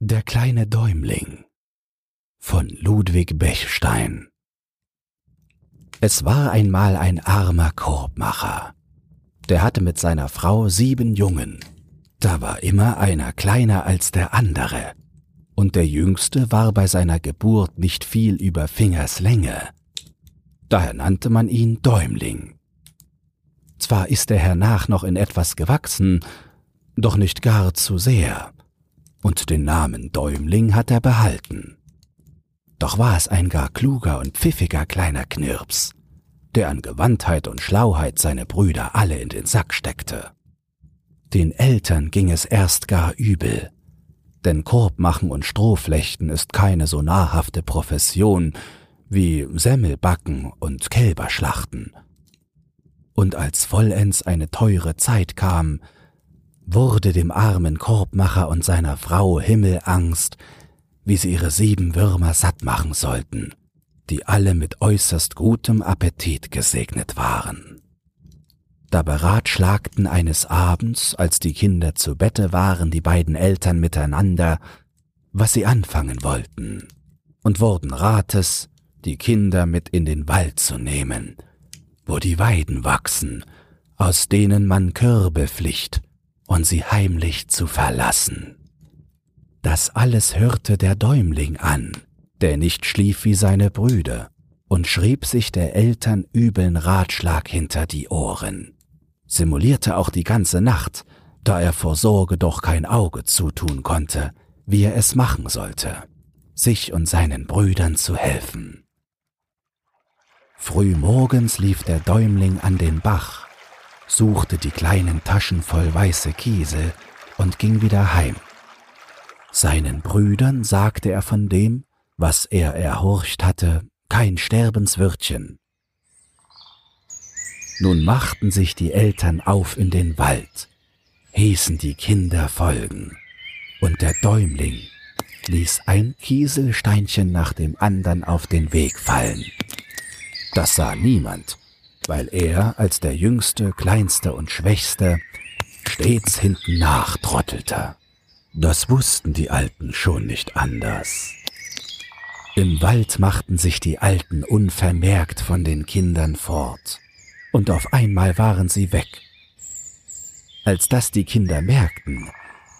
Der kleine Däumling von Ludwig Bechstein Es war einmal ein armer Korbmacher. Der hatte mit seiner Frau sieben Jungen. Da war immer einer kleiner als der andere. Und der jüngste war bei seiner Geburt nicht viel über Fingerslänge. Daher nannte man ihn Däumling. Zwar ist er hernach noch in etwas gewachsen, doch nicht gar zu sehr und den Namen Däumling hat er behalten. Doch war es ein gar kluger und pfiffiger kleiner Knirps, der an Gewandtheit und Schlauheit seine Brüder alle in den Sack steckte. Den Eltern ging es erst gar übel, denn Korbmachen und Strohflechten ist keine so nahrhafte Profession wie Semmelbacken und Kälberschlachten. Und als vollends eine teure Zeit kam, wurde dem armen Korbmacher und seiner Frau Himmelangst, wie sie ihre sieben Würmer satt machen sollten, die alle mit äußerst gutem Appetit gesegnet waren. Da beratschlagten eines Abends, als die Kinder zu Bette waren, die beiden Eltern miteinander, was sie anfangen wollten, und wurden Rates, die Kinder mit in den Wald zu nehmen, wo die Weiden wachsen, aus denen man Körbe pflicht und sie heimlich zu verlassen. Das alles hörte der Däumling an, der nicht schlief wie seine Brüder, und schrieb sich der Eltern übeln Ratschlag hinter die Ohren, simulierte auch die ganze Nacht, da er vor Sorge doch kein Auge zutun konnte, wie er es machen sollte, sich und seinen Brüdern zu helfen. Früh morgens lief der Däumling an den Bach, suchte die kleinen Taschen voll weiße Kiesel und ging wieder heim. Seinen Brüdern sagte er von dem, was er erhorcht hatte, kein Sterbenswürtchen. Nun machten sich die Eltern auf in den Wald, hießen die Kinder folgen, und der Däumling ließ ein Kieselsteinchen nach dem andern auf den Weg fallen. Das sah niemand, weil er als der jüngste, kleinste und schwächste stets hinten nach trottelte. Das wussten die Alten schon nicht anders. Im Wald machten sich die Alten unvermerkt von den Kindern fort, und auf einmal waren sie weg. Als das die Kinder merkten,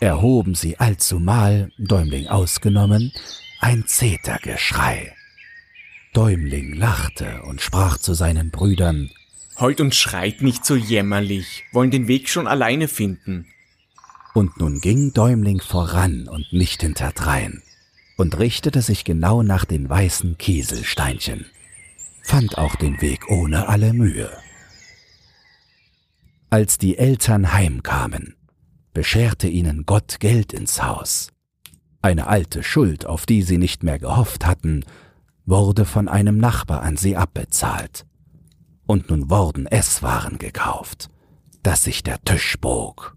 erhoben sie allzumal, Däumling ausgenommen, ein Zetergeschrei. Däumling lachte und sprach zu seinen Brüdern Heut und schreit nicht so jämmerlich, wollen den Weg schon alleine finden. Und nun ging Däumling voran und nicht hinterdrein und richtete sich genau nach den weißen Kieselsteinchen, fand auch den Weg ohne alle Mühe. Als die Eltern heimkamen, bescherte ihnen Gott Geld ins Haus. Eine alte Schuld, auf die sie nicht mehr gehofft hatten, wurde von einem Nachbar an sie abbezahlt. Und nun wurden Esswaren gekauft, dass sich der Tisch bog.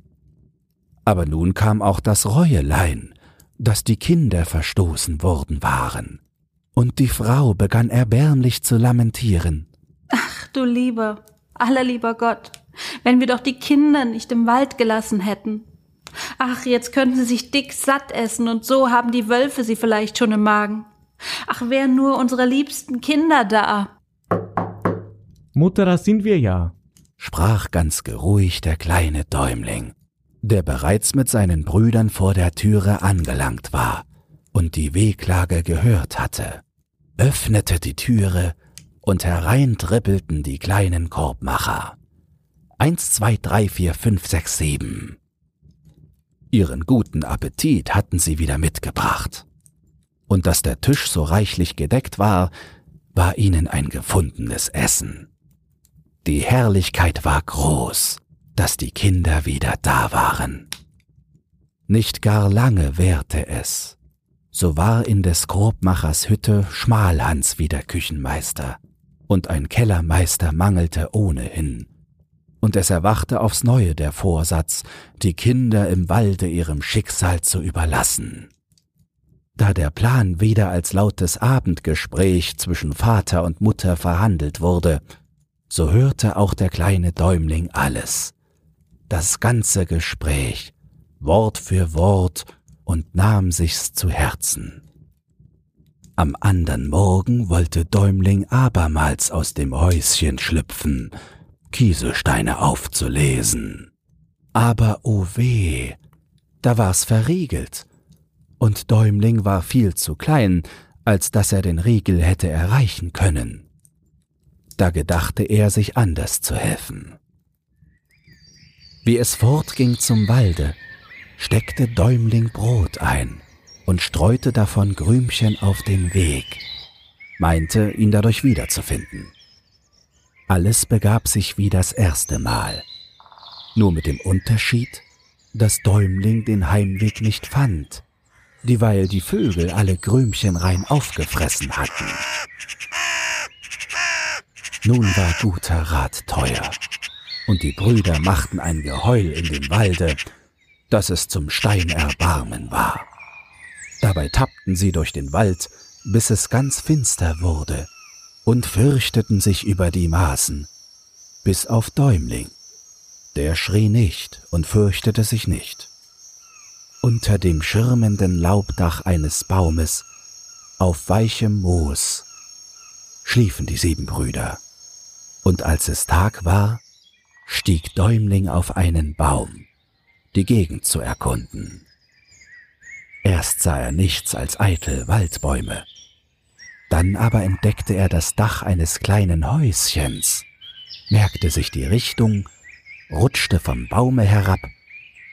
Aber nun kam auch das Reuelein, dass die Kinder verstoßen worden waren. Und die Frau begann erbärmlich zu lamentieren. Ach, du lieber, allerlieber Gott, wenn wir doch die Kinder nicht im Wald gelassen hätten. Ach, jetzt könnten sie sich dick satt essen und so haben die Wölfe sie vielleicht schon im Magen. Ach, wären nur unsere liebsten Kinder da. Mutter, da sind wir ja, sprach ganz geruhig der kleine Däumling, der bereits mit seinen Brüdern vor der Türe angelangt war und die Wehklage gehört hatte, öffnete die Türe und herein trippelten die kleinen Korbmacher. Eins, zwei, drei, vier, fünf, sechs, sieben. Ihren guten Appetit hatten sie wieder mitgebracht und dass der Tisch so reichlich gedeckt war, war ihnen ein gefundenes Essen. Die Herrlichkeit war groß, dass die Kinder wieder da waren. Nicht gar lange währte es, so war in des Grobmachers Hütte Schmalhans wieder Küchenmeister, und ein Kellermeister mangelte ohnehin, und es erwachte aufs neue der Vorsatz, die Kinder im Walde ihrem Schicksal zu überlassen. Da der Plan wieder als lautes Abendgespräch zwischen Vater und Mutter verhandelt wurde, so hörte auch der kleine Däumling alles. Das ganze Gespräch, Wort für Wort und nahm sich's zu Herzen. Am andern Morgen wollte Däumling abermals aus dem Häuschen schlüpfen, Kieselsteine aufzulesen. Aber o oh weh, da war's verriegelt, und Däumling war viel zu klein, als dass er den Riegel hätte erreichen können. Da gedachte er, sich anders zu helfen. Wie es fortging zum Walde, steckte Däumling Brot ein und streute davon Grümchen auf den Weg, meinte, ihn dadurch wiederzufinden. Alles begab sich wie das erste Mal, nur mit dem Unterschied, dass Däumling den Heimweg nicht fand, dieweil die Vögel alle Grümchen rein aufgefressen hatten. Nun war guter Rat teuer, und die Brüder machten ein Geheul in dem Walde, dass es zum Stein erbarmen war. Dabei tappten sie durch den Wald, bis es ganz finster wurde, und fürchteten sich über die Maßen, bis auf Däumling. Der schrie nicht und fürchtete sich nicht. Unter dem schirmenden Laubdach eines Baumes, auf weichem Moos, schliefen die sieben Brüder. Und als es Tag war, stieg Däumling auf einen Baum, die Gegend zu erkunden. Erst sah er nichts als eitel Waldbäume, dann aber entdeckte er das Dach eines kleinen Häuschens, merkte sich die Richtung, rutschte vom Baume herab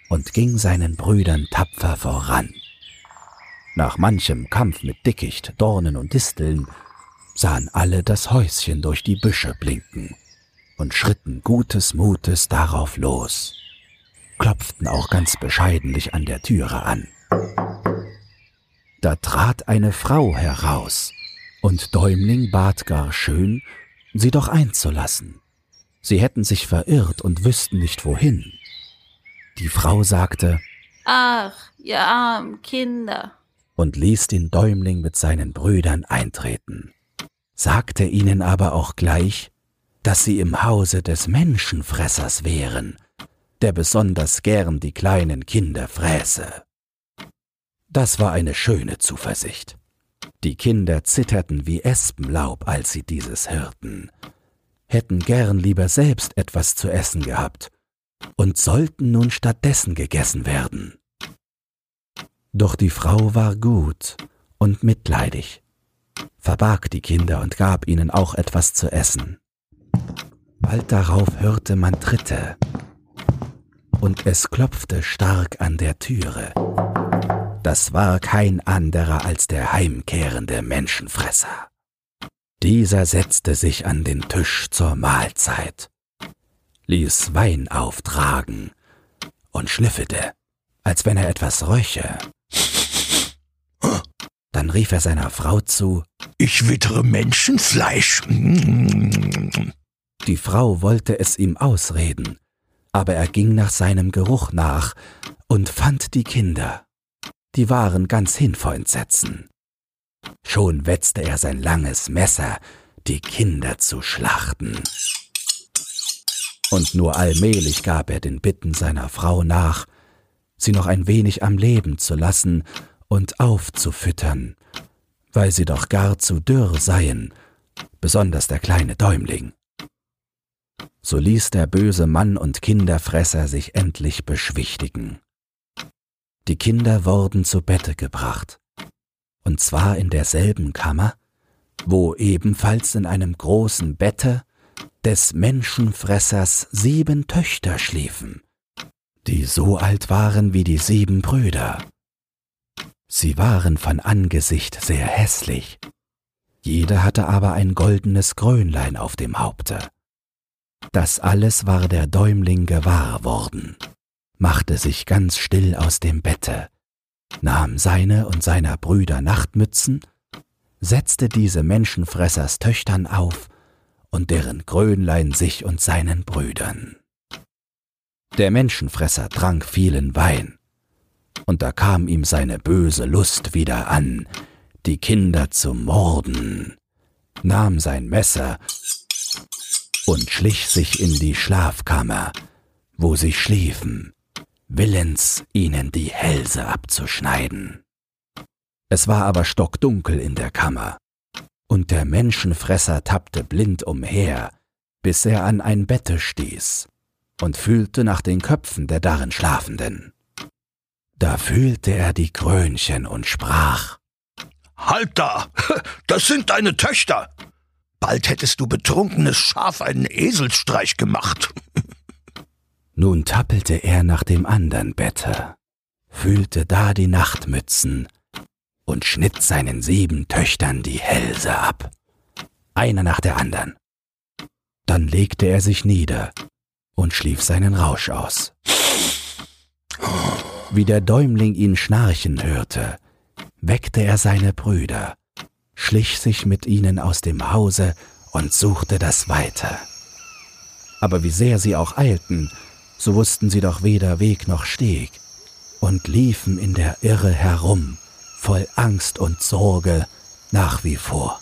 und ging seinen Brüdern tapfer voran. Nach manchem Kampf mit Dickicht, Dornen und Disteln sahen alle das Häuschen durch die Büsche blinken und schritten gutes Mutes darauf los, klopften auch ganz bescheidenlich an der Türe an. Da trat eine Frau heraus, und Däumling bat gar schön, sie doch einzulassen. Sie hätten sich verirrt und wüssten nicht wohin. Die Frau sagte, Ach, ihr armen Kinder, und ließ den Däumling mit seinen Brüdern eintreten, sagte ihnen aber auch gleich, dass sie im Hause des Menschenfressers wären, der besonders gern die kleinen Kinder fräße. Das war eine schöne Zuversicht. Die Kinder zitterten wie Espenlaub, als sie dieses hörten, hätten gern lieber selbst etwas zu essen gehabt und sollten nun stattdessen gegessen werden. Doch die Frau war gut und mitleidig, verbarg die Kinder und gab ihnen auch etwas zu essen. Bald darauf hörte man Tritte, und es klopfte stark an der Türe das war kein anderer als der heimkehrende Menschenfresser. Dieser setzte sich an den Tisch zur Mahlzeit, ließ Wein auftragen und schnüffelte, als wenn er etwas röche. Dann rief er seiner Frau zu, Ich wittere Menschenfleisch. Die Frau wollte es ihm ausreden, aber er ging nach seinem Geruch nach und fand die Kinder die waren ganz hin vor Entsetzen. Schon wetzte er sein langes Messer, die Kinder zu schlachten. Und nur allmählich gab er den Bitten seiner Frau nach, sie noch ein wenig am Leben zu lassen und aufzufüttern, weil sie doch gar zu dürr seien, besonders der kleine Däumling. So ließ der böse Mann und Kinderfresser sich endlich beschwichtigen. Die Kinder wurden zu Bette gebracht, und zwar in derselben Kammer, wo ebenfalls in einem großen Bette des Menschenfressers sieben Töchter schliefen, die so alt waren wie die sieben Brüder. Sie waren von Angesicht sehr hässlich, jede hatte aber ein goldenes Krönlein auf dem Haupte. Das alles war der Däumling gewahr worden machte sich ganz still aus dem Bette, nahm seine und seiner Brüder Nachtmützen, setzte diese Menschenfressers Töchtern auf und deren Krönlein sich und seinen Brüdern. Der Menschenfresser trank vielen Wein, und da kam ihm seine böse Lust wieder an, die Kinder zu morden, nahm sein Messer und schlich sich in die Schlafkammer, wo sie schliefen, willens, ihnen die Hälse abzuschneiden. Es war aber stockdunkel in der Kammer, und der Menschenfresser tappte blind umher, bis er an ein Bette stieß und fühlte nach den Köpfen der darin Schlafenden. Da fühlte er die Krönchen und sprach Halt da! Das sind deine Töchter! Bald hättest du betrunkenes Schaf einen Eselsstreich gemacht. Nun tappelte er nach dem andern Bette, fühlte da die Nachtmützen und schnitt seinen sieben Töchtern die Hälse ab, einer nach der andern. Dann legte er sich nieder und schlief seinen Rausch aus. Wie der Däumling ihn schnarchen hörte, weckte er seine Brüder, schlich sich mit ihnen aus dem Hause und suchte das Weite. Aber wie sehr sie auch eilten, so wussten sie doch weder Weg noch Steg und liefen in der Irre herum, voll Angst und Sorge nach wie vor.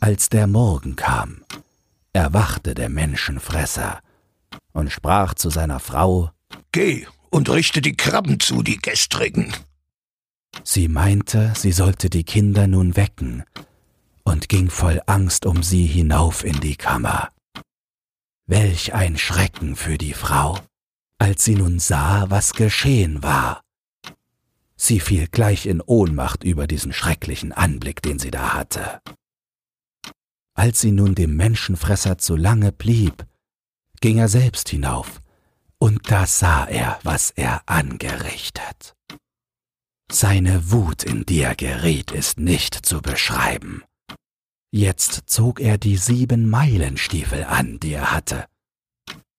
Als der Morgen kam, erwachte der Menschenfresser und sprach zu seiner Frau Geh und richte die Krabben zu, die gestrigen. Sie meinte, sie sollte die Kinder nun wecken und ging voll Angst um sie hinauf in die Kammer. Welch ein Schrecken für die Frau, als sie nun sah, was geschehen war. Sie fiel gleich in Ohnmacht über diesen schrecklichen Anblick, den sie da hatte. Als sie nun dem Menschenfresser zu lange blieb, ging er selbst hinauf, und da sah er, was er angerichtet. Seine Wut, in die er geriet, ist nicht zu beschreiben. Jetzt zog er die sieben Meilenstiefel an, die er hatte.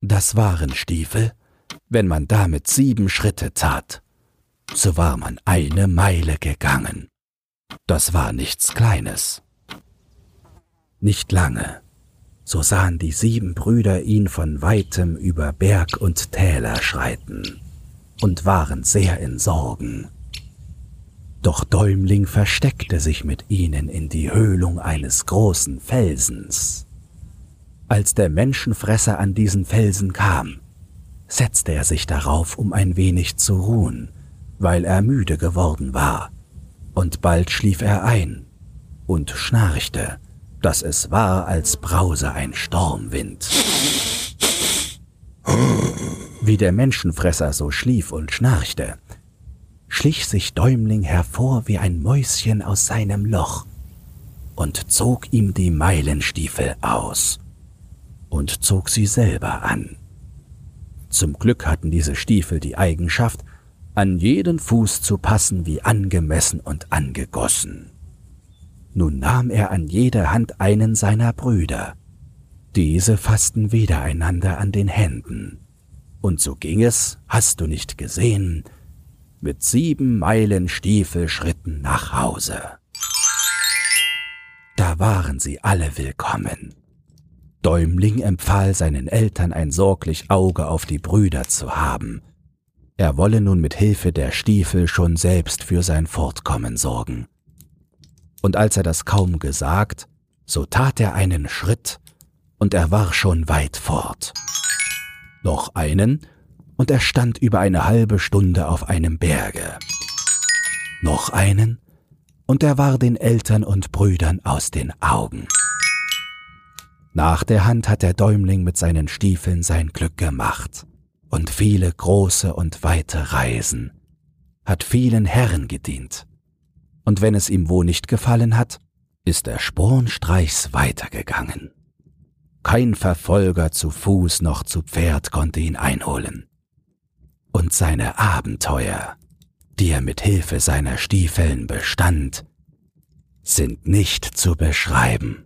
Das waren Stiefel, wenn man damit sieben Schritte tat, so war man eine Meile gegangen. Das war nichts Kleines. Nicht lange, so sahen die sieben Brüder ihn von weitem über Berg und Täler schreiten und waren sehr in Sorgen. Doch Däumling versteckte sich mit ihnen in die Höhlung eines großen Felsens. Als der Menschenfresser an diesen Felsen kam, setzte er sich darauf, um ein wenig zu ruhen, weil er müde geworden war, und bald schlief er ein und schnarchte, dass es war, als brause ein Sturmwind. Wie der Menschenfresser so schlief und schnarchte, schlich sich Däumling hervor wie ein Mäuschen aus seinem Loch und zog ihm die Meilenstiefel aus und zog sie selber an. Zum Glück hatten diese Stiefel die Eigenschaft, an jeden Fuß zu passen wie angemessen und angegossen. Nun nahm er an jeder Hand einen seiner Brüder. Diese fassten wieder einander an den Händen. Und so ging es, hast du nicht gesehen, mit sieben Meilen Stiefelschritten nach Hause. Da waren sie alle willkommen. Däumling empfahl seinen Eltern ein sorglich Auge auf die Brüder zu haben. Er wolle nun mit Hilfe der Stiefel schon selbst für sein Fortkommen sorgen. Und als er das kaum gesagt, so tat er einen Schritt, und er war schon weit fort. Noch einen, und er stand über eine halbe Stunde auf einem Berge. Noch einen, und er war den Eltern und Brüdern aus den Augen. Nach der Hand hat der Däumling mit seinen Stiefeln sein Glück gemacht und viele große und weite Reisen, hat vielen Herren gedient. Und wenn es ihm wo nicht gefallen hat, ist er spornstreichs weitergegangen. Kein Verfolger zu Fuß noch zu Pferd konnte ihn einholen und seine Abenteuer, die er mit Hilfe seiner Stiefeln bestand, sind nicht zu beschreiben.